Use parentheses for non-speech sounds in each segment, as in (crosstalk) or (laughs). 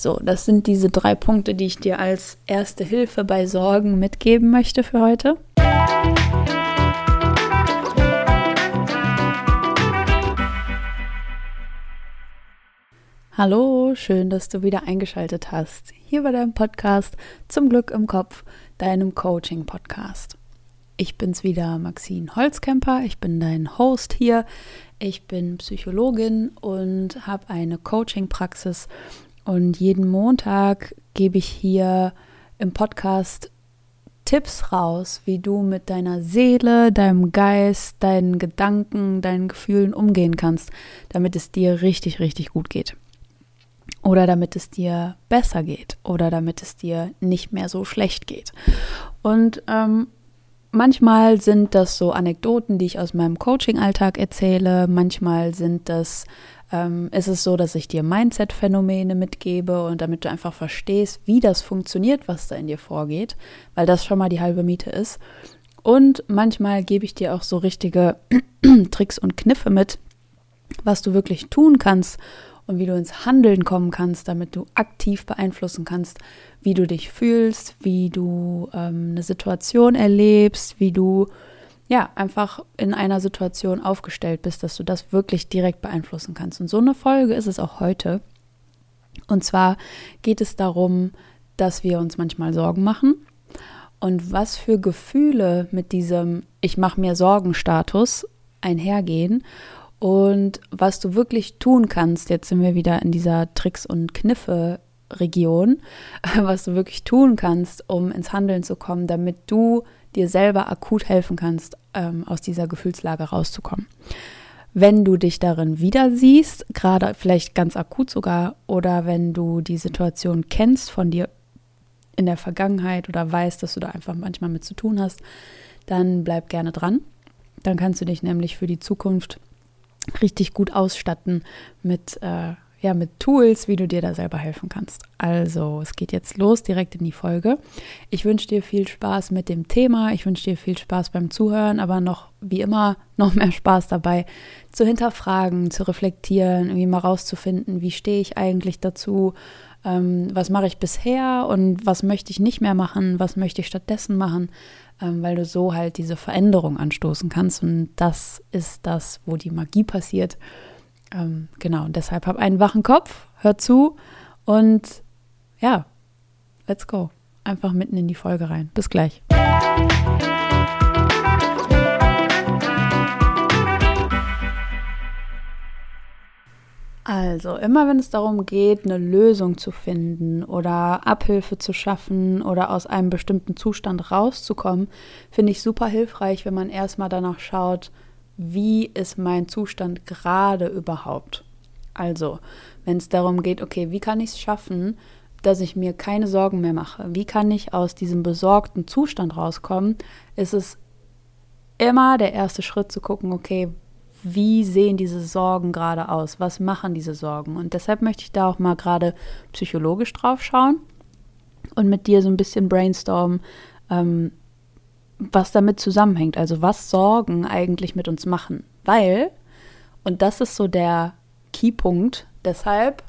So, das sind diese drei Punkte, die ich dir als erste Hilfe bei Sorgen mitgeben möchte für heute. Hallo, schön, dass du wieder eingeschaltet hast. Hier bei deinem Podcast Zum Glück im Kopf, deinem Coaching-Podcast. Ich bin's wieder, Maxine Holzkemper. Ich bin dein Host hier. Ich bin Psychologin und habe eine Coaching-Praxis und jeden Montag gebe ich hier im Podcast Tipps raus, wie du mit deiner Seele, deinem Geist, deinen Gedanken, deinen Gefühlen umgehen kannst, damit es dir richtig, richtig gut geht. Oder damit es dir besser geht. Oder damit es dir nicht mehr so schlecht geht. Und ähm, manchmal sind das so Anekdoten, die ich aus meinem Coaching-Alltag erzähle. Manchmal sind das ähm, ist es so, dass ich dir Mindset-Phänomene mitgebe und damit du einfach verstehst, wie das funktioniert, was da in dir vorgeht, weil das schon mal die halbe Miete ist. Und manchmal gebe ich dir auch so richtige (clears throat) Tricks und Kniffe mit, was du wirklich tun kannst und wie du ins Handeln kommen kannst, damit du aktiv beeinflussen kannst, wie du dich fühlst, wie du ähm, eine Situation erlebst, wie du ja, einfach in einer Situation aufgestellt bist, dass du das wirklich direkt beeinflussen kannst. Und so eine Folge ist es auch heute. Und zwar geht es darum, dass wir uns manchmal Sorgen machen und was für Gefühle mit diesem Ich mache mir Sorgen-Status einhergehen und was du wirklich tun kannst. Jetzt sind wir wieder in dieser Tricks- und Kniffe-Region, (laughs) was du wirklich tun kannst, um ins Handeln zu kommen, damit du dir selber akut helfen kannst, ähm, aus dieser Gefühlslage rauszukommen. Wenn du dich darin wieder siehst, gerade vielleicht ganz akut sogar, oder wenn du die Situation kennst von dir in der Vergangenheit oder weißt, dass du da einfach manchmal mit zu tun hast, dann bleib gerne dran. Dann kannst du dich nämlich für die Zukunft richtig gut ausstatten mit äh, ja, mit Tools, wie du dir da selber helfen kannst. Also, es geht jetzt los, direkt in die Folge. Ich wünsche dir viel Spaß mit dem Thema. Ich wünsche dir viel Spaß beim Zuhören, aber noch, wie immer, (laughs) noch mehr Spaß dabei, zu hinterfragen, zu reflektieren, irgendwie mal rauszufinden, wie stehe ich eigentlich dazu, ähm, was mache ich bisher und was möchte ich nicht mehr machen, was möchte ich stattdessen machen, ähm, weil du so halt diese Veränderung anstoßen kannst. Und das ist das, wo die Magie passiert. Ähm, genau, und deshalb hab einen wachen Kopf, hör zu und ja, let's go. Einfach mitten in die Folge rein. Bis gleich. Also, immer wenn es darum geht, eine Lösung zu finden oder Abhilfe zu schaffen oder aus einem bestimmten Zustand rauszukommen, finde ich super hilfreich, wenn man erstmal danach schaut, wie ist mein Zustand gerade überhaupt. Also, wenn es darum geht, okay, wie kann ich es schaffen, dass ich mir keine Sorgen mehr mache? Wie kann ich aus diesem besorgten Zustand rauskommen? Ist es immer der erste Schritt zu gucken, okay, wie sehen diese Sorgen gerade aus? Was machen diese Sorgen? Und deshalb möchte ich da auch mal gerade psychologisch drauf schauen und mit dir so ein bisschen brainstormen, ähm, was damit zusammenhängt. Also was Sorgen eigentlich mit uns machen. Weil, und das ist so der Keypunkt, deshalb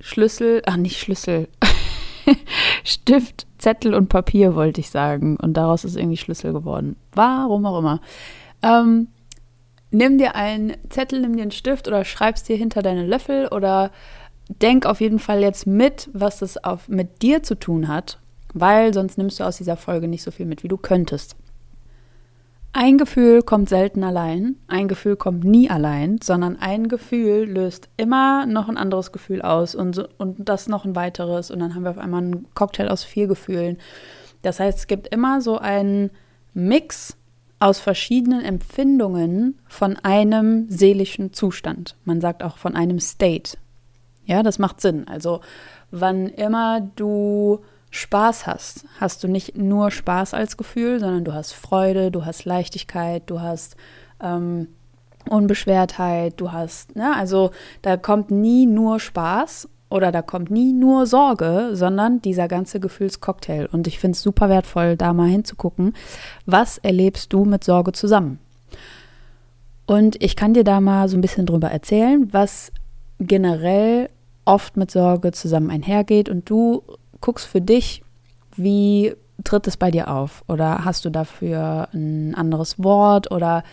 Schlüssel, ach nicht Schlüssel, (laughs) Stift, Zettel und Papier wollte ich sagen. Und daraus ist irgendwie Schlüssel geworden. Warum auch immer. Ähm, nimm dir einen Zettel, nimm dir einen Stift oder schreibst dir hinter deine Löffel oder denk auf jeden Fall jetzt mit, was das auf, mit dir zu tun hat weil sonst nimmst du aus dieser Folge nicht so viel mit, wie du könntest. Ein Gefühl kommt selten allein, ein Gefühl kommt nie allein, sondern ein Gefühl löst immer noch ein anderes Gefühl aus und, so, und das noch ein weiteres und dann haben wir auf einmal einen Cocktail aus vier Gefühlen. Das heißt, es gibt immer so einen Mix aus verschiedenen Empfindungen von einem seelischen Zustand. Man sagt auch von einem State. Ja, das macht Sinn. Also, wann immer du Spaß hast, hast du nicht nur Spaß als Gefühl, sondern du hast Freude, du hast Leichtigkeit, du hast ähm, Unbeschwertheit, du hast, ne, also da kommt nie nur Spaß oder da kommt nie nur Sorge, sondern dieser ganze Gefühlscocktail. Und ich finde es super wertvoll, da mal hinzugucken, was erlebst du mit Sorge zusammen? Und ich kann dir da mal so ein bisschen drüber erzählen, was generell oft mit Sorge zusammen einhergeht und du guckst für dich, wie tritt es bei dir auf? Oder hast du dafür ein anderes Wort oder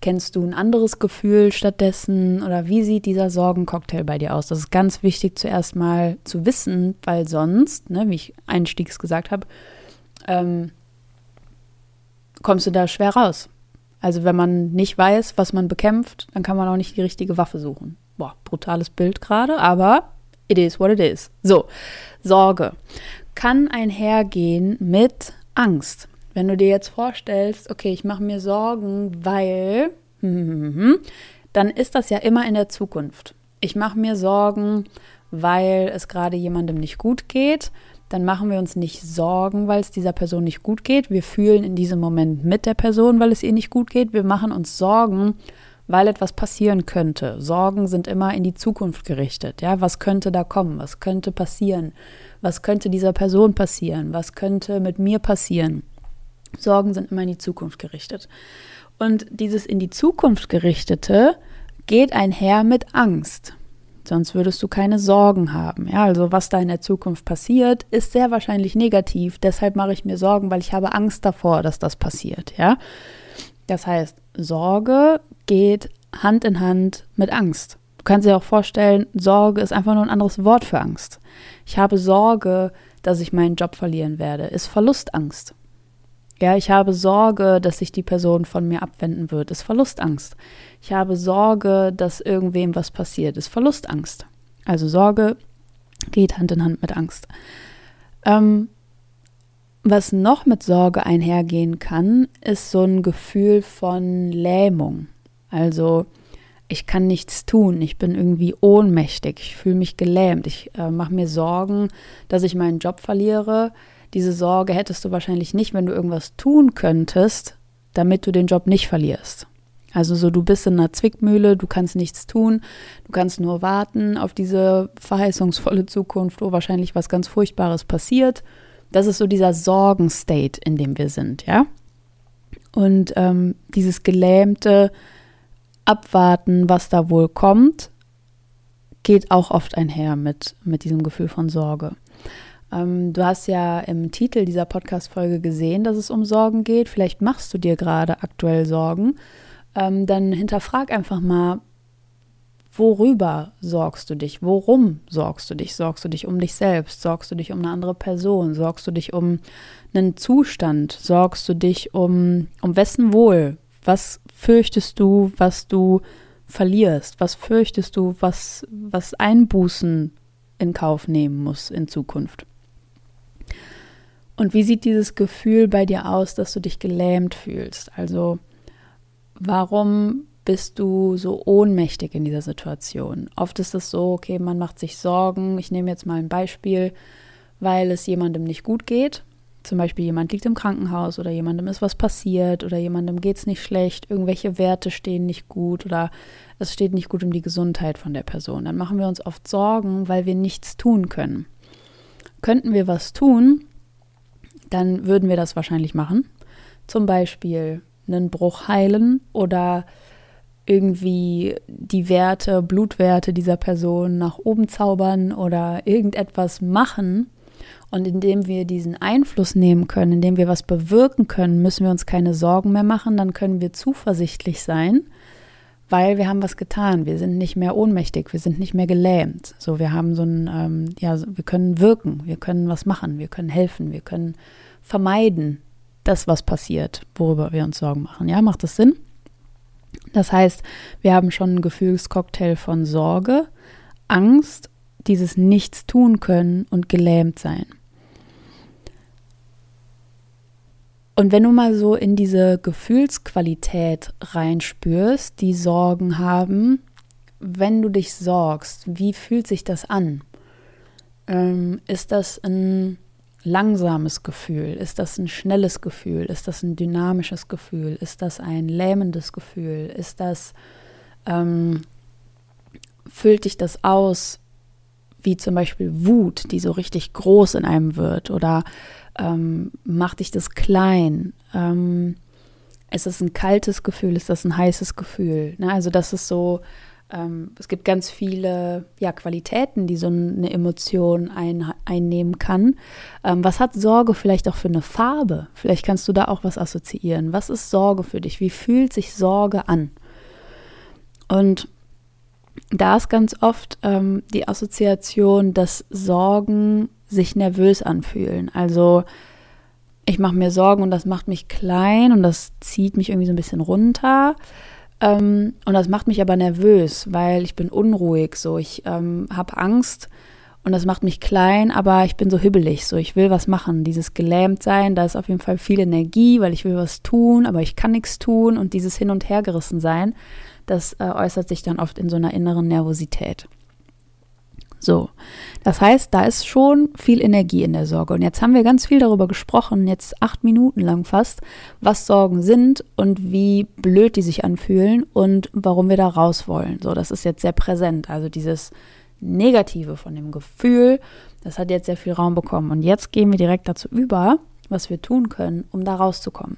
kennst du ein anderes Gefühl stattdessen? Oder wie sieht dieser Sorgencocktail bei dir aus? Das ist ganz wichtig zuerst mal zu wissen, weil sonst, ne, wie ich einstiegs gesagt habe, ähm, kommst du da schwer raus. Also wenn man nicht weiß, was man bekämpft, dann kann man auch nicht die richtige Waffe suchen. Boah, brutales Bild gerade, aber it is what it is. So, Sorge kann einhergehen mit Angst. Wenn du dir jetzt vorstellst, okay, ich mache mir Sorgen, weil, dann ist das ja immer in der Zukunft. Ich mache mir Sorgen, weil es gerade jemandem nicht gut geht. Dann machen wir uns nicht Sorgen, weil es dieser Person nicht gut geht. Wir fühlen in diesem Moment mit der Person, weil es ihr nicht gut geht. Wir machen uns Sorgen, weil etwas passieren könnte. Sorgen sind immer in die Zukunft gerichtet. Ja, was könnte da kommen? Was könnte passieren? Was könnte dieser Person passieren? Was könnte mit mir passieren? Sorgen sind immer in die Zukunft gerichtet. Und dieses in die Zukunft gerichtete geht einher mit Angst. Sonst würdest du keine Sorgen haben. Ja, also was da in der Zukunft passiert, ist sehr wahrscheinlich negativ. Deshalb mache ich mir Sorgen, weil ich habe Angst davor, dass das passiert. Ja, das heißt, Sorge geht Hand in Hand mit Angst. Du kannst dir auch vorstellen, Sorge ist einfach nur ein anderes Wort für Angst. Ich habe Sorge, dass ich meinen Job verlieren werde, ist Verlustangst. Ja, ich habe Sorge, dass sich die Person von mir abwenden wird, ist Verlustangst. Ich habe Sorge, dass irgendwem was passiert, ist Verlustangst. Also Sorge geht Hand in Hand mit Angst. Ähm, was noch mit Sorge einhergehen kann, ist so ein Gefühl von Lähmung. Also ich kann nichts tun, ich bin irgendwie ohnmächtig, ich fühle mich gelähmt, ich äh, mache mir Sorgen, dass ich meinen Job verliere. Diese Sorge hättest du wahrscheinlich nicht, wenn du irgendwas tun könntest, damit du den Job nicht verlierst. Also so, du bist in einer Zwickmühle, du kannst nichts tun, du kannst nur warten auf diese verheißungsvolle Zukunft, wo wahrscheinlich was ganz Furchtbares passiert. Das ist so dieser Sorgenstate, in dem wir sind, ja. Und ähm, dieses gelähmte, abwarten, was da wohl kommt, geht auch oft einher mit, mit diesem Gefühl von Sorge. Ähm, du hast ja im Titel dieser Podcast-Folge gesehen, dass es um Sorgen geht. Vielleicht machst du dir gerade aktuell Sorgen. Ähm, dann hinterfrag einfach mal, worüber sorgst du dich? Worum sorgst du dich? Sorgst du dich um dich selbst? Sorgst du dich um eine andere Person? Sorgst du dich um einen Zustand? Sorgst du dich um, um wessen Wohl? Was fürchtest du, was du verlierst? Was fürchtest du, was, was Einbußen in Kauf nehmen muss in Zukunft? Und wie sieht dieses Gefühl bei dir aus, dass du dich gelähmt fühlst? Also warum bist du so ohnmächtig in dieser Situation? Oft ist es so, okay, man macht sich Sorgen. Ich nehme jetzt mal ein Beispiel, weil es jemandem nicht gut geht zum Beispiel jemand liegt im Krankenhaus oder jemandem ist was passiert oder jemandem geht es nicht schlecht, irgendwelche Werte stehen nicht gut oder es steht nicht gut um die Gesundheit von der Person. Dann machen wir uns oft Sorgen, weil wir nichts tun können. Könnten wir was tun, dann würden wir das wahrscheinlich machen. Zum Beispiel einen Bruch heilen oder irgendwie die Werte, Blutwerte dieser Person nach oben zaubern oder irgendetwas machen, und indem wir diesen Einfluss nehmen können, indem wir was bewirken können, müssen wir uns keine Sorgen mehr machen, dann können wir zuversichtlich sein, weil wir haben was getan. Wir sind nicht mehr ohnmächtig, wir sind nicht mehr gelähmt. So, wir haben so ein, ähm, ja, wir können wirken, wir können was machen, wir können helfen, wir können vermeiden, dass was passiert, worüber wir uns Sorgen machen. Ja, macht das Sinn? Das heißt, wir haben schon einen Gefühlscocktail von Sorge, Angst, dieses Nichts tun können und gelähmt sein. Und wenn du mal so in diese Gefühlsqualität reinspürst, die Sorgen haben, wenn du dich sorgst, wie fühlt sich das an? Ähm, ist das ein langsames Gefühl? Ist das ein schnelles Gefühl? Ist das ein dynamisches Gefühl? Ist das ein lähmendes Gefühl? Ist das, ähm, füllt dich das aus, wie zum Beispiel Wut, die so richtig groß in einem wird? Oder ähm, macht dich das klein? Ähm, ist es ein kaltes Gefühl? Ist das ein heißes Gefühl? Ne? Also das ist so ähm, es gibt ganz viele ja, Qualitäten, die so eine Emotion ein, einnehmen kann. Ähm, was hat Sorge vielleicht auch für eine Farbe? Vielleicht kannst du da auch was assoziieren. Was ist Sorge für dich? Wie fühlt sich Sorge an? Und da ist ganz oft ähm, die Assoziation, dass Sorgen sich nervös anfühlen. Also ich mache mir Sorgen und das macht mich klein und das zieht mich irgendwie so ein bisschen runter. Ähm, und das macht mich aber nervös, weil ich bin unruhig. So, ich ähm, habe Angst und das macht mich klein, aber ich bin so hibbelig. So, ich will was machen. Dieses gelähmt sein, da ist auf jeden Fall viel Energie, weil ich will was tun, aber ich kann nichts tun und dieses hin und her gerissen sein, das äh, äußert sich dann oft in so einer inneren Nervosität. So, das heißt, da ist schon viel Energie in der Sorge. Und jetzt haben wir ganz viel darüber gesprochen, jetzt acht Minuten lang fast, was Sorgen sind und wie blöd die sich anfühlen und warum wir da raus wollen. So, das ist jetzt sehr präsent. Also dieses Negative von dem Gefühl, das hat jetzt sehr viel Raum bekommen. Und jetzt gehen wir direkt dazu über, was wir tun können, um da rauszukommen.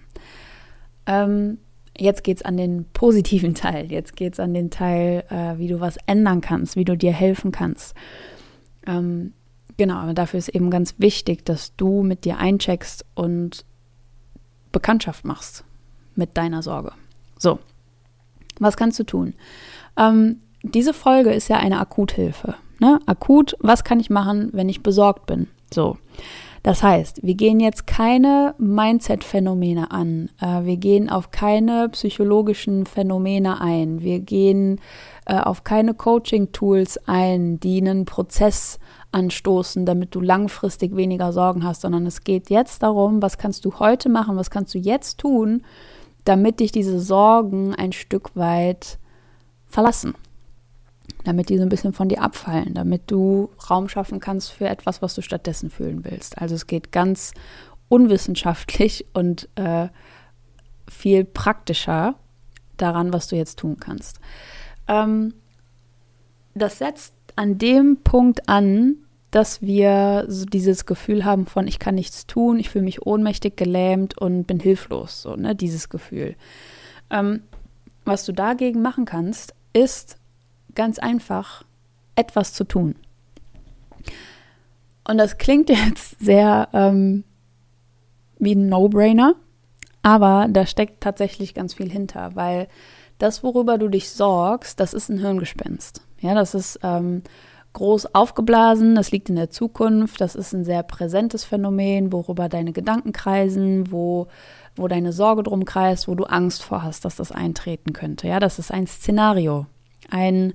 Ähm, Jetzt geht es an den positiven Teil. Jetzt geht es an den Teil, äh, wie du was ändern kannst, wie du dir helfen kannst. Ähm, genau, aber dafür ist eben ganz wichtig, dass du mit dir eincheckst und Bekanntschaft machst mit deiner Sorge. So, was kannst du tun? Ähm, diese Folge ist ja eine Akuthilfe. Ne? Akut, was kann ich machen, wenn ich besorgt bin? So. Das heißt, wir gehen jetzt keine Mindset-Phänomene an. Äh, wir gehen auf keine psychologischen Phänomene ein. Wir gehen äh, auf keine Coaching-Tools ein, die einen Prozess anstoßen, damit du langfristig weniger Sorgen hast, sondern es geht jetzt darum, was kannst du heute machen, was kannst du jetzt tun, damit dich diese Sorgen ein Stück weit verlassen damit die so ein bisschen von dir abfallen, damit du Raum schaffen kannst für etwas, was du stattdessen fühlen willst. Also es geht ganz unwissenschaftlich (laughs) und äh, viel praktischer daran, was du jetzt tun kannst. Ähm, das setzt an dem Punkt an, dass wir so dieses Gefühl haben von, ich kann nichts tun, ich fühle mich ohnmächtig, gelähmt und bin hilflos. So, ne, dieses Gefühl. Ähm, was du dagegen machen kannst, ist ganz einfach etwas zu tun. Und das klingt (laughs) jetzt sehr ähm, wie ein No-Brainer, aber da steckt tatsächlich ganz viel hinter, weil das, worüber du dich sorgst, das ist ein Hirngespenst. Ja, das ist ähm, groß aufgeblasen, das liegt in der Zukunft, das ist ein sehr präsentes Phänomen, worüber deine Gedanken kreisen, wo, wo deine Sorge drum kreist, wo du Angst vor hast, dass das eintreten könnte. Ja, das ist ein Szenario, ein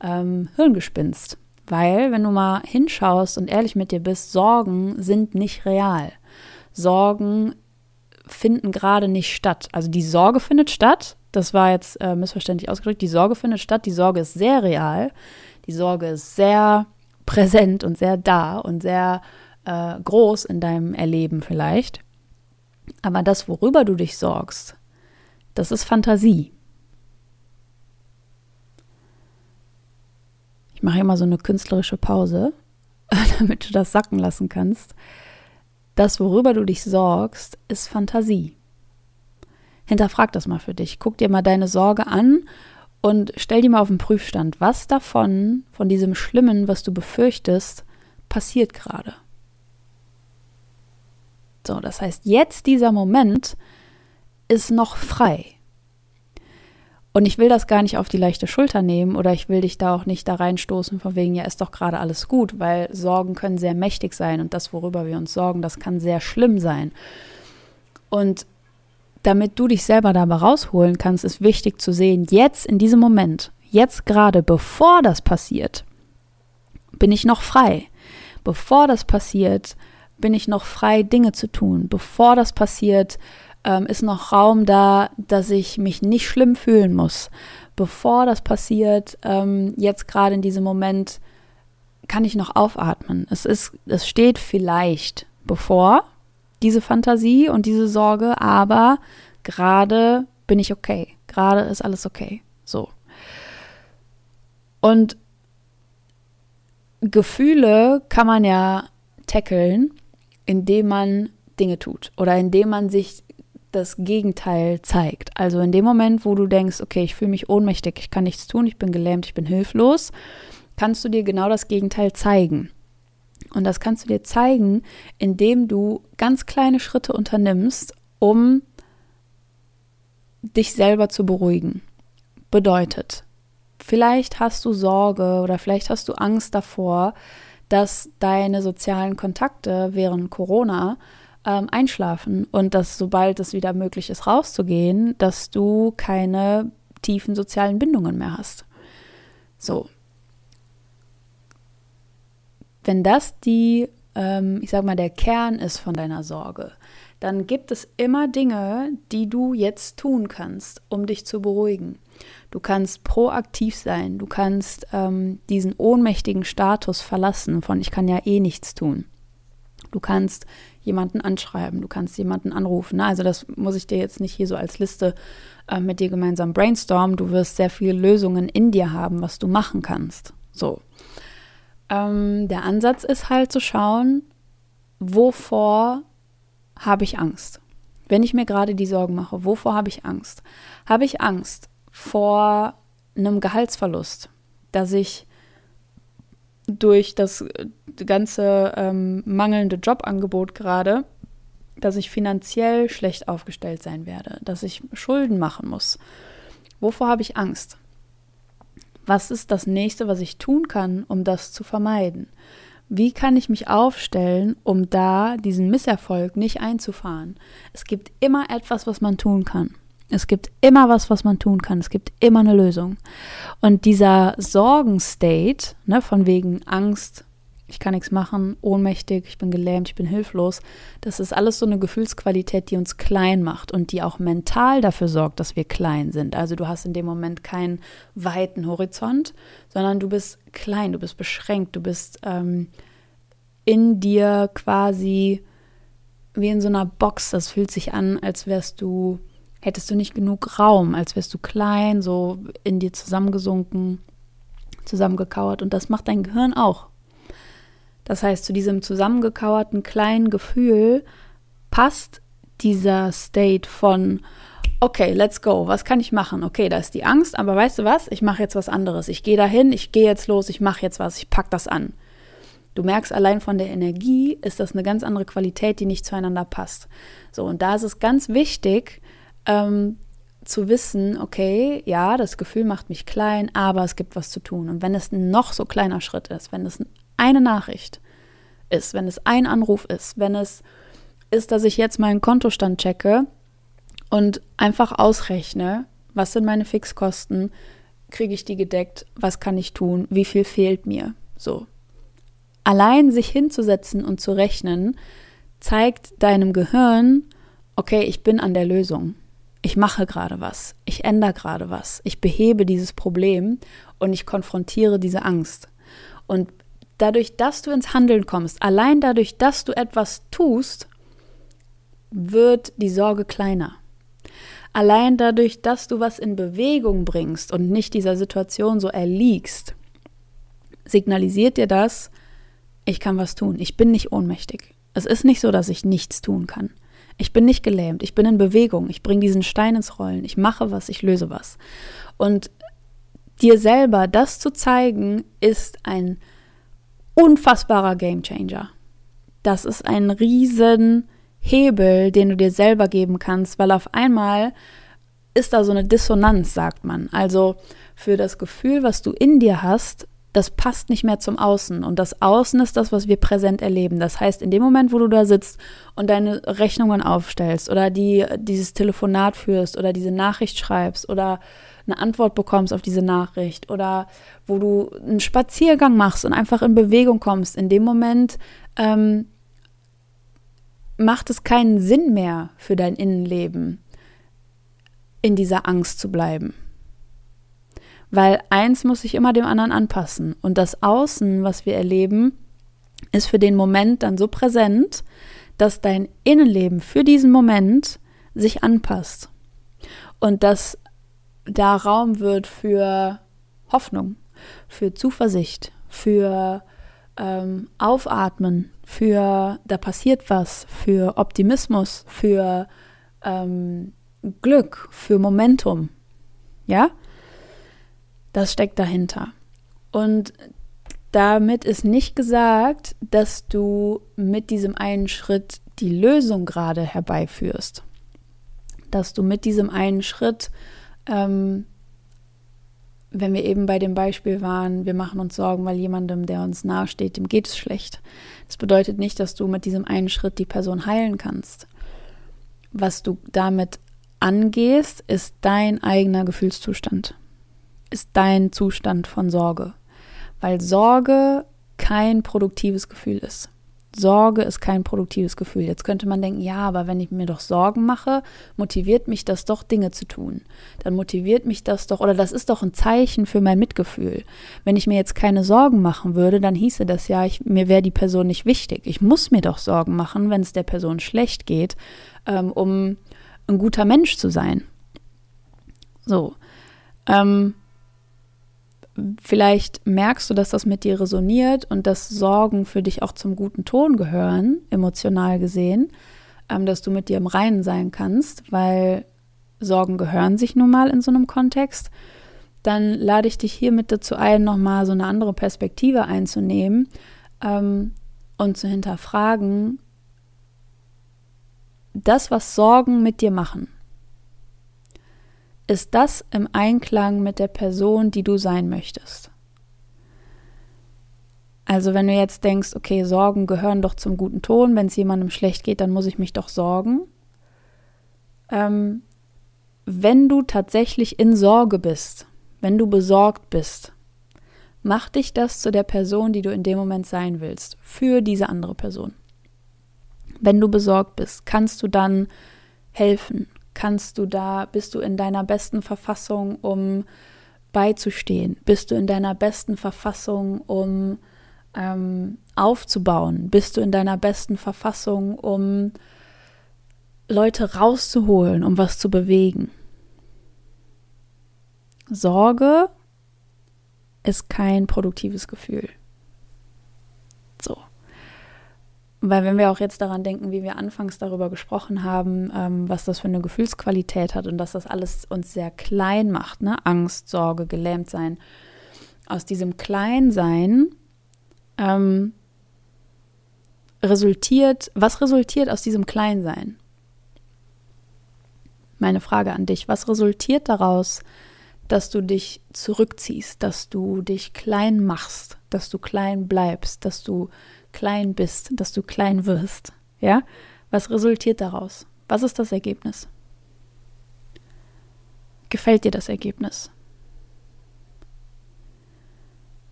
ähm, Hirngespinst. Weil, wenn du mal hinschaust und ehrlich mit dir bist, Sorgen sind nicht real. Sorgen finden gerade nicht statt. Also die Sorge findet statt. Das war jetzt äh, missverständlich ausgedrückt. Die Sorge findet statt. Die Sorge ist sehr real. Die Sorge ist sehr präsent und sehr da und sehr äh, groß in deinem Erleben vielleicht. Aber das, worüber du dich sorgst, das ist Fantasie. Ich mache immer so eine künstlerische Pause, (laughs) damit du das sacken lassen kannst. Das, worüber du dich sorgst, ist Fantasie. Hinterfrag das mal für dich. Guck dir mal deine Sorge an und stell die mal auf den Prüfstand. Was davon, von diesem Schlimmen, was du befürchtest, passiert gerade? So, das heißt, jetzt dieser Moment ist noch frei. Und ich will das gar nicht auf die leichte Schulter nehmen oder ich will dich da auch nicht da reinstoßen, von wegen, ja, ist doch gerade alles gut, weil Sorgen können sehr mächtig sein und das, worüber wir uns sorgen, das kann sehr schlimm sein. Und damit du dich selber dabei rausholen kannst, ist wichtig zu sehen, jetzt in diesem Moment, jetzt gerade, bevor das passiert, bin ich noch frei. Bevor das passiert, bin ich noch frei, Dinge zu tun. Bevor das passiert, ähm, ist noch Raum da, dass ich mich nicht schlimm fühlen muss. Bevor das passiert, ähm, jetzt gerade in diesem Moment, kann ich noch aufatmen. Es ist, es steht vielleicht bevor diese Fantasie und diese Sorge, aber gerade bin ich okay. Gerade ist alles okay. So. Und Gefühle kann man ja tackeln, indem man Dinge tut oder indem man sich das Gegenteil zeigt. Also in dem Moment, wo du denkst, okay, ich fühle mich ohnmächtig, ich kann nichts tun, ich bin gelähmt, ich bin hilflos, kannst du dir genau das Gegenteil zeigen. Und das kannst du dir zeigen, indem du ganz kleine Schritte unternimmst, um dich selber zu beruhigen. Bedeutet, vielleicht hast du Sorge oder vielleicht hast du Angst davor, dass deine sozialen Kontakte während Corona ähm, einschlafen und dass sobald es wieder möglich ist, rauszugehen, dass du keine tiefen sozialen Bindungen mehr hast. So. Wenn das die, ähm, ich sag mal, der Kern ist von deiner Sorge, dann gibt es immer Dinge, die du jetzt tun kannst, um dich zu beruhigen. Du kannst proaktiv sein, du kannst ähm, diesen ohnmächtigen Status verlassen von ich kann ja eh nichts tun. Du kannst jemanden anschreiben, du kannst jemanden anrufen. Also das muss ich dir jetzt nicht hier so als Liste äh, mit dir gemeinsam brainstormen. Du wirst sehr viele Lösungen in dir haben, was du machen kannst. So. Ähm, der Ansatz ist halt zu schauen, wovor habe ich Angst? Wenn ich mir gerade die Sorgen mache, wovor habe ich Angst? Habe ich Angst vor einem Gehaltsverlust, dass ich durch das ganze ähm, mangelnde Jobangebot gerade, dass ich finanziell schlecht aufgestellt sein werde, dass ich Schulden machen muss. Wovor habe ich Angst? Was ist das nächste, was ich tun kann, um das zu vermeiden? Wie kann ich mich aufstellen, um da diesen Misserfolg nicht einzufahren? Es gibt immer etwas, was man tun kann. Es gibt immer was, was man tun kann. Es gibt immer eine Lösung. Und dieser Sorgenstate, ne, von wegen Angst, ich kann nichts machen, ohnmächtig, ich bin gelähmt, ich bin hilflos, das ist alles so eine Gefühlsqualität, die uns klein macht und die auch mental dafür sorgt, dass wir klein sind. Also du hast in dem Moment keinen weiten Horizont, sondern du bist klein, du bist beschränkt, du bist ähm, in dir quasi wie in so einer Box. Das fühlt sich an, als wärst du hättest du nicht genug Raum, als wärst du klein, so in dir zusammengesunken, zusammengekauert. Und das macht dein Gehirn auch. Das heißt, zu diesem zusammengekauerten kleinen Gefühl passt dieser State von, okay, let's go, was kann ich machen? Okay, da ist die Angst, aber weißt du was? Ich mache jetzt was anderes. Ich gehe dahin, ich gehe jetzt los, ich mache jetzt was, ich packe das an. Du merkst allein von der Energie ist das eine ganz andere Qualität, die nicht zueinander passt. So, und da ist es ganz wichtig, ähm, zu wissen, okay, ja, das Gefühl macht mich klein, aber es gibt was zu tun. Und wenn es ein noch so kleiner Schritt ist, wenn es eine Nachricht ist, wenn es ein Anruf ist, wenn es ist, dass ich jetzt meinen Kontostand checke und einfach ausrechne, was sind meine Fixkosten, kriege ich die gedeckt, was kann ich tun, wie viel fehlt mir, so. Allein sich hinzusetzen und zu rechnen, zeigt deinem Gehirn, okay, ich bin an der Lösung ich mache gerade was, ich ändere gerade was, ich behebe dieses Problem und ich konfrontiere diese Angst. Und dadurch, dass du ins Handeln kommst, allein dadurch, dass du etwas tust, wird die Sorge kleiner. Allein dadurch, dass du was in Bewegung bringst und nicht dieser Situation so erliegst, signalisiert dir das, ich kann was tun, ich bin nicht ohnmächtig. Es ist nicht so, dass ich nichts tun kann. Ich bin nicht gelähmt, ich bin in Bewegung, ich bringe diesen Stein ins Rollen, ich mache was, ich löse was. Und dir selber das zu zeigen, ist ein unfassbarer Gamechanger. Das ist ein riesen Hebel, den du dir selber geben kannst, weil auf einmal ist da so eine Dissonanz, sagt man. Also für das Gefühl, was du in dir hast, das passt nicht mehr zum Außen. Und das Außen ist das, was wir präsent erleben. Das heißt, in dem Moment, wo du da sitzt und deine Rechnungen aufstellst oder die, dieses Telefonat führst oder diese Nachricht schreibst oder eine Antwort bekommst auf diese Nachricht oder wo du einen Spaziergang machst und einfach in Bewegung kommst, in dem Moment ähm, macht es keinen Sinn mehr für dein Innenleben, in dieser Angst zu bleiben. Weil eins muss sich immer dem anderen anpassen. Und das Außen, was wir erleben, ist für den Moment dann so präsent, dass dein Innenleben für diesen Moment sich anpasst. Und dass da Raum wird für Hoffnung, für Zuversicht, für ähm, Aufatmen, für da passiert was, für Optimismus, für ähm, Glück, für Momentum. Ja? Das steckt dahinter. Und damit ist nicht gesagt, dass du mit diesem einen Schritt die Lösung gerade herbeiführst. Dass du mit diesem einen Schritt, ähm, wenn wir eben bei dem Beispiel waren, wir machen uns Sorgen, weil jemandem, der uns nahesteht, dem geht es schlecht. Das bedeutet nicht, dass du mit diesem einen Schritt die Person heilen kannst. Was du damit angehst, ist dein eigener Gefühlszustand, ist dein Zustand von Sorge weil Sorge kein produktives Gefühl ist. Sorge ist kein produktives Gefühl. Jetzt könnte man denken, ja, aber wenn ich mir doch Sorgen mache, motiviert mich das doch, Dinge zu tun. Dann motiviert mich das doch, oder das ist doch ein Zeichen für mein Mitgefühl. Wenn ich mir jetzt keine Sorgen machen würde, dann hieße das ja, ich, mir wäre die Person nicht wichtig. Ich muss mir doch Sorgen machen, wenn es der Person schlecht geht, ähm, um ein guter Mensch zu sein. So. Ähm, Vielleicht merkst du, dass das mit dir resoniert und dass Sorgen für dich auch zum guten Ton gehören, emotional gesehen, ähm, dass du mit dir im Reinen sein kannst, weil Sorgen gehören sich nun mal in so einem Kontext. Dann lade ich dich hiermit dazu ein, nochmal so eine andere Perspektive einzunehmen ähm, und zu hinterfragen, das, was Sorgen mit dir machen, ist das im Einklang mit der Person, die du sein möchtest? Also wenn du jetzt denkst, okay, Sorgen gehören doch zum guten Ton, wenn es jemandem schlecht geht, dann muss ich mich doch sorgen. Ähm, wenn du tatsächlich in Sorge bist, wenn du besorgt bist, mach dich das zu der Person, die du in dem Moment sein willst, für diese andere Person. Wenn du besorgt bist, kannst du dann helfen, kannst du da, bist du in deiner besten Verfassung, um beizustehen? Bist du in deiner besten Verfassung, um ähm, aufzubauen? Bist du in deiner besten Verfassung, um Leute rauszuholen, um was zu bewegen? Sorge ist kein produktives Gefühl. So. Weil wenn wir auch jetzt daran denken, wie wir anfangs darüber gesprochen haben, ähm, was das für eine Gefühlsqualität hat und dass das alles uns sehr klein macht, ne? Angst, Sorge, gelähmt sein. Aus diesem Kleinsein ähm, resultiert, was resultiert aus diesem Kleinsein? Meine Frage an dich, was resultiert daraus, dass du dich zurückziehst, dass du dich klein machst, dass du klein bleibst, dass du klein bist, dass du klein wirst. Ja? Was resultiert daraus? Was ist das Ergebnis? Gefällt dir das Ergebnis?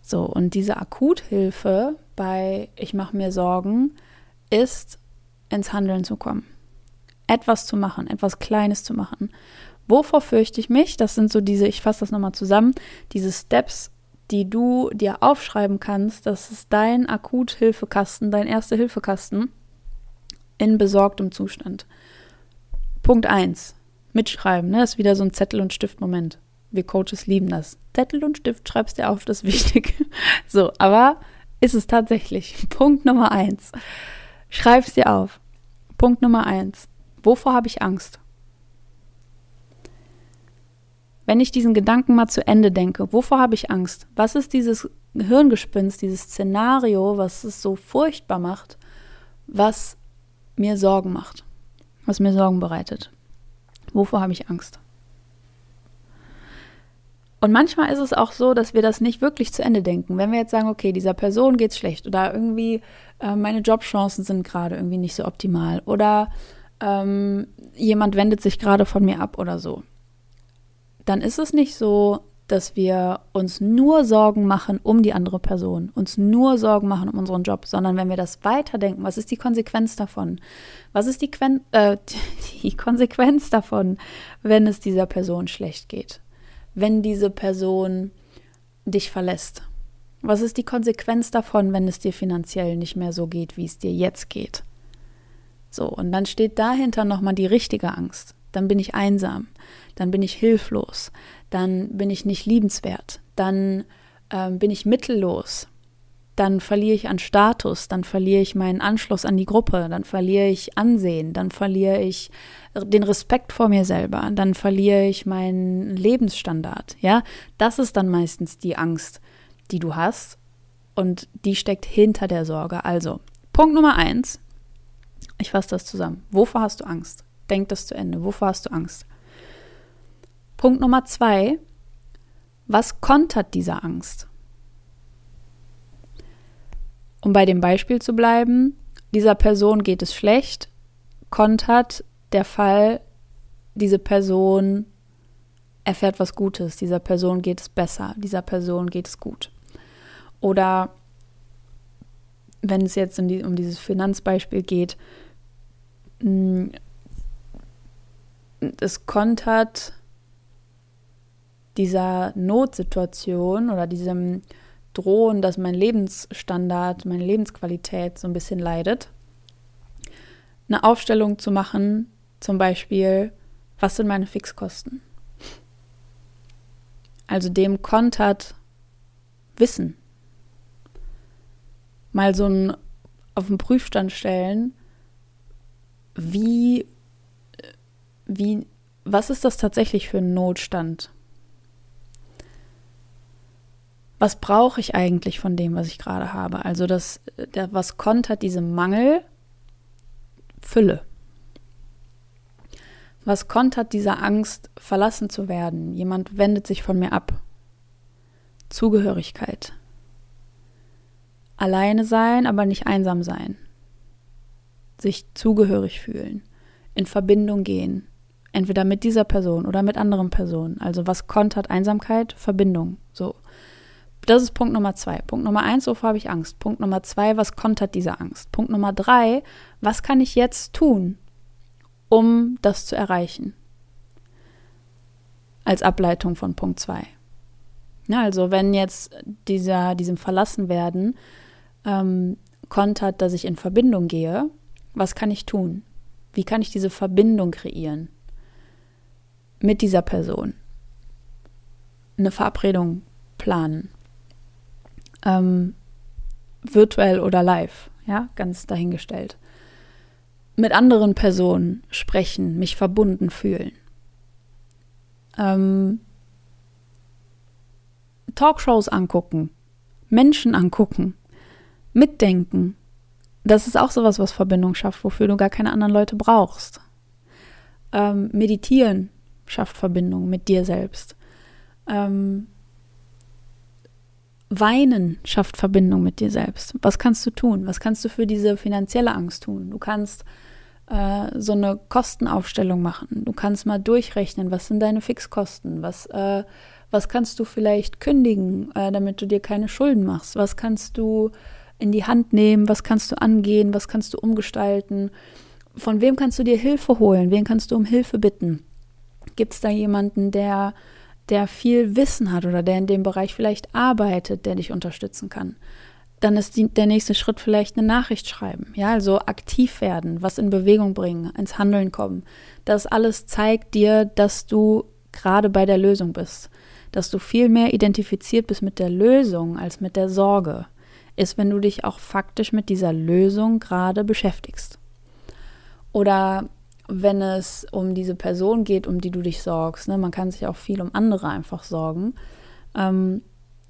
So, und diese Akuthilfe bei Ich mache mir Sorgen ist ins Handeln zu kommen. Etwas zu machen, etwas Kleines zu machen. Wovor fürchte ich mich? Das sind so diese, ich fasse das nochmal zusammen, diese Steps, die du dir aufschreiben kannst. Das ist dein Akuthilfekasten, dein Erste-Hilfekasten in besorgtem Zustand. Punkt 1. Mitschreiben, ne? Das ist wieder so ein Zettel- und Stift-Moment. Wir Coaches lieben das. Zettel und Stift schreibst dir auf, das ist wichtig. (laughs) so, aber ist es tatsächlich. (laughs) Punkt Nummer 1. Schreib's dir auf. Punkt Nummer 1. Wovor habe ich Angst? Wenn ich diesen Gedanken mal zu Ende denke, wovor habe ich Angst? Was ist dieses Hirngespinst, dieses Szenario, was es so furchtbar macht, was mir Sorgen macht, was mir Sorgen bereitet? Wovor habe ich Angst? Und manchmal ist es auch so, dass wir das nicht wirklich zu Ende denken. Wenn wir jetzt sagen, okay, dieser Person geht es schlecht oder irgendwie äh, meine Jobchancen sind gerade irgendwie nicht so optimal oder ähm, jemand wendet sich gerade von mir ab oder so dann ist es nicht so, dass wir uns nur Sorgen machen um die andere Person, uns nur Sorgen machen um unseren Job, sondern wenn wir das weiterdenken, was ist die Konsequenz davon? Was ist die, Quen äh, (laughs) die Konsequenz davon, wenn es dieser Person schlecht geht? Wenn diese Person dich verlässt? Was ist die Konsequenz davon, wenn es dir finanziell nicht mehr so geht, wie es dir jetzt geht? So, und dann steht dahinter nochmal die richtige Angst. Dann bin ich einsam dann bin ich hilflos, dann bin ich nicht liebenswert, dann ähm, bin ich mittellos, dann verliere ich an Status, dann verliere ich meinen Anschluss an die Gruppe, dann verliere ich Ansehen, dann verliere ich den Respekt vor mir selber, dann verliere ich meinen Lebensstandard. Ja, das ist dann meistens die Angst, die du hast und die steckt hinter der Sorge. Also, Punkt Nummer eins, ich fasse das zusammen. Wovor hast du Angst? Denk das zu Ende. Wovor hast du Angst? Punkt Nummer zwei, was kontert diese Angst? Um bei dem Beispiel zu bleiben, dieser Person geht es schlecht, kontert der Fall, diese Person erfährt was Gutes, dieser Person geht es besser, dieser Person geht es gut. Oder wenn es jetzt um, die, um dieses Finanzbeispiel geht, mm, es kontert dieser Notsituation oder diesem drohen, dass mein Lebensstandard, meine Lebensqualität so ein bisschen leidet, eine Aufstellung zu machen, zum Beispiel, was sind meine Fixkosten? Also dem kontert Wissen. Mal so ein auf den Prüfstand stellen, wie, wie, was ist das tatsächlich für ein Notstand? Was brauche ich eigentlich von dem, was ich gerade habe? Also das, der, was kontert diesem Mangel? Fülle. Was kontert dieser Angst, verlassen zu werden? Jemand wendet sich von mir ab. Zugehörigkeit. Alleine sein, aber nicht einsam sein. Sich zugehörig fühlen. In Verbindung gehen. Entweder mit dieser Person oder mit anderen Personen. Also was kontert Einsamkeit? Verbindung. So. Das ist Punkt Nummer zwei. Punkt Nummer eins, wovor habe ich Angst? Punkt Nummer zwei, was kontert diese Angst? Punkt Nummer drei, was kann ich jetzt tun, um das zu erreichen? Als Ableitung von Punkt zwei. Ja, also wenn jetzt dieser, diesem Verlassenwerden ähm, kontert, dass ich in Verbindung gehe, was kann ich tun? Wie kann ich diese Verbindung kreieren mit dieser Person? Eine Verabredung planen ähm, virtuell oder live, ja, ganz dahingestellt. Mit anderen Personen sprechen, mich verbunden fühlen. Ähm, Talkshows angucken, Menschen angucken, mitdenken. Das ist auch sowas, was Verbindung schafft, wofür du gar keine anderen Leute brauchst. Ähm, meditieren schafft Verbindung mit dir selbst. Ähm, Weinen schafft Verbindung mit dir selbst. Was kannst du tun? Was kannst du für diese finanzielle Angst tun? Du kannst äh, so eine Kostenaufstellung machen. Du kannst mal durchrechnen, was sind deine Fixkosten? Was, äh, was kannst du vielleicht kündigen, äh, damit du dir keine Schulden machst? Was kannst du in die Hand nehmen? Was kannst du angehen? Was kannst du umgestalten? Von wem kannst du dir Hilfe holen? Wen kannst du um Hilfe bitten? Gibt es da jemanden, der der viel Wissen hat oder der in dem Bereich vielleicht arbeitet, der dich unterstützen kann. Dann ist die, der nächste Schritt vielleicht eine Nachricht schreiben. Ja, also aktiv werden, was in Bewegung bringen, ins Handeln kommen. Das alles zeigt dir, dass du gerade bei der Lösung bist. Dass du viel mehr identifiziert bist mit der Lösung als mit der Sorge. Ist, wenn du dich auch faktisch mit dieser Lösung gerade beschäftigst. Oder wenn es um diese Person geht, um die du dich sorgst. Ne? Man kann sich auch viel um andere einfach sorgen. Ähm,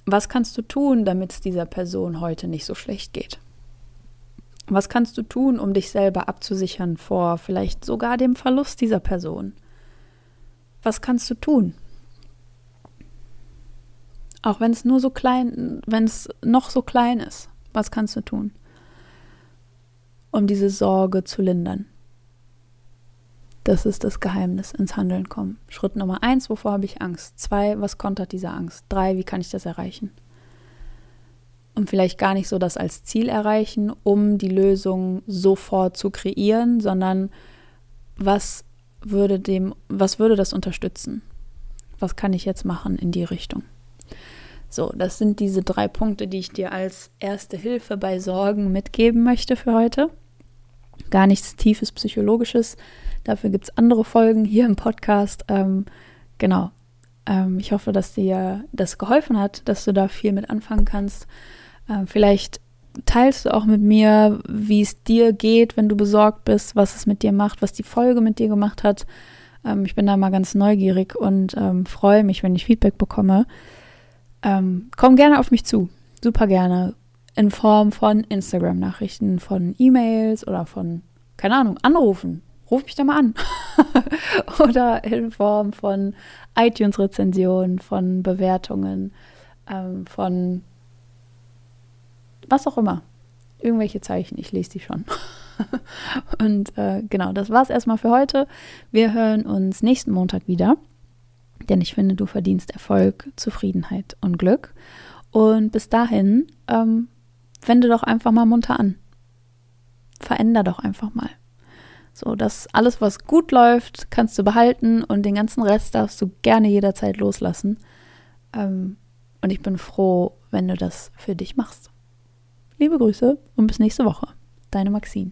was kannst du tun, damit es dieser Person heute nicht so schlecht geht? Was kannst du tun, um dich selber abzusichern vor vielleicht sogar dem Verlust dieser Person? Was kannst du tun? Auch wenn es nur so klein, wenn es noch so klein ist, was kannst du tun, um diese Sorge zu lindern? Das ist das Geheimnis ins Handeln kommen. Schritt Nummer eins, wovor habe ich Angst? Zwei, was kontert diese Angst? Drei, wie kann ich das erreichen? Und vielleicht gar nicht so das als Ziel erreichen, um die Lösung sofort zu kreieren, sondern was würde dem, was würde das unterstützen? Was kann ich jetzt machen in die Richtung? So, das sind diese drei Punkte, die ich dir als erste Hilfe bei Sorgen mitgeben möchte für heute. Gar nichts tiefes Psychologisches, Dafür gibt es andere Folgen hier im Podcast. Ähm, genau. Ähm, ich hoffe, dass dir das geholfen hat, dass du da viel mit anfangen kannst. Äh, vielleicht teilst du auch mit mir, wie es dir geht, wenn du besorgt bist, was es mit dir macht, was die Folge mit dir gemacht hat. Ähm, ich bin da mal ganz neugierig und ähm, freue mich, wenn ich Feedback bekomme. Ähm, komm gerne auf mich zu, super gerne, in Form von Instagram-Nachrichten, von E-Mails oder von, keine Ahnung, Anrufen. Ruf mich da mal an. (laughs) oder in Form von iTunes-Rezensionen, von Bewertungen, ähm, von was auch immer. Irgendwelche Zeichen, ich lese die schon. (laughs) und äh, genau, das war es erstmal für heute. Wir hören uns nächsten Montag wieder, denn ich finde, du verdienst Erfolg, Zufriedenheit und Glück. Und bis dahin, ähm, wende doch einfach mal munter an. Veränder doch einfach mal. So, dass alles, was gut läuft, kannst du behalten und den ganzen Rest darfst du gerne jederzeit loslassen. Ähm, und ich bin froh, wenn du das für dich machst. Liebe Grüße und bis nächste Woche. Deine Maxine.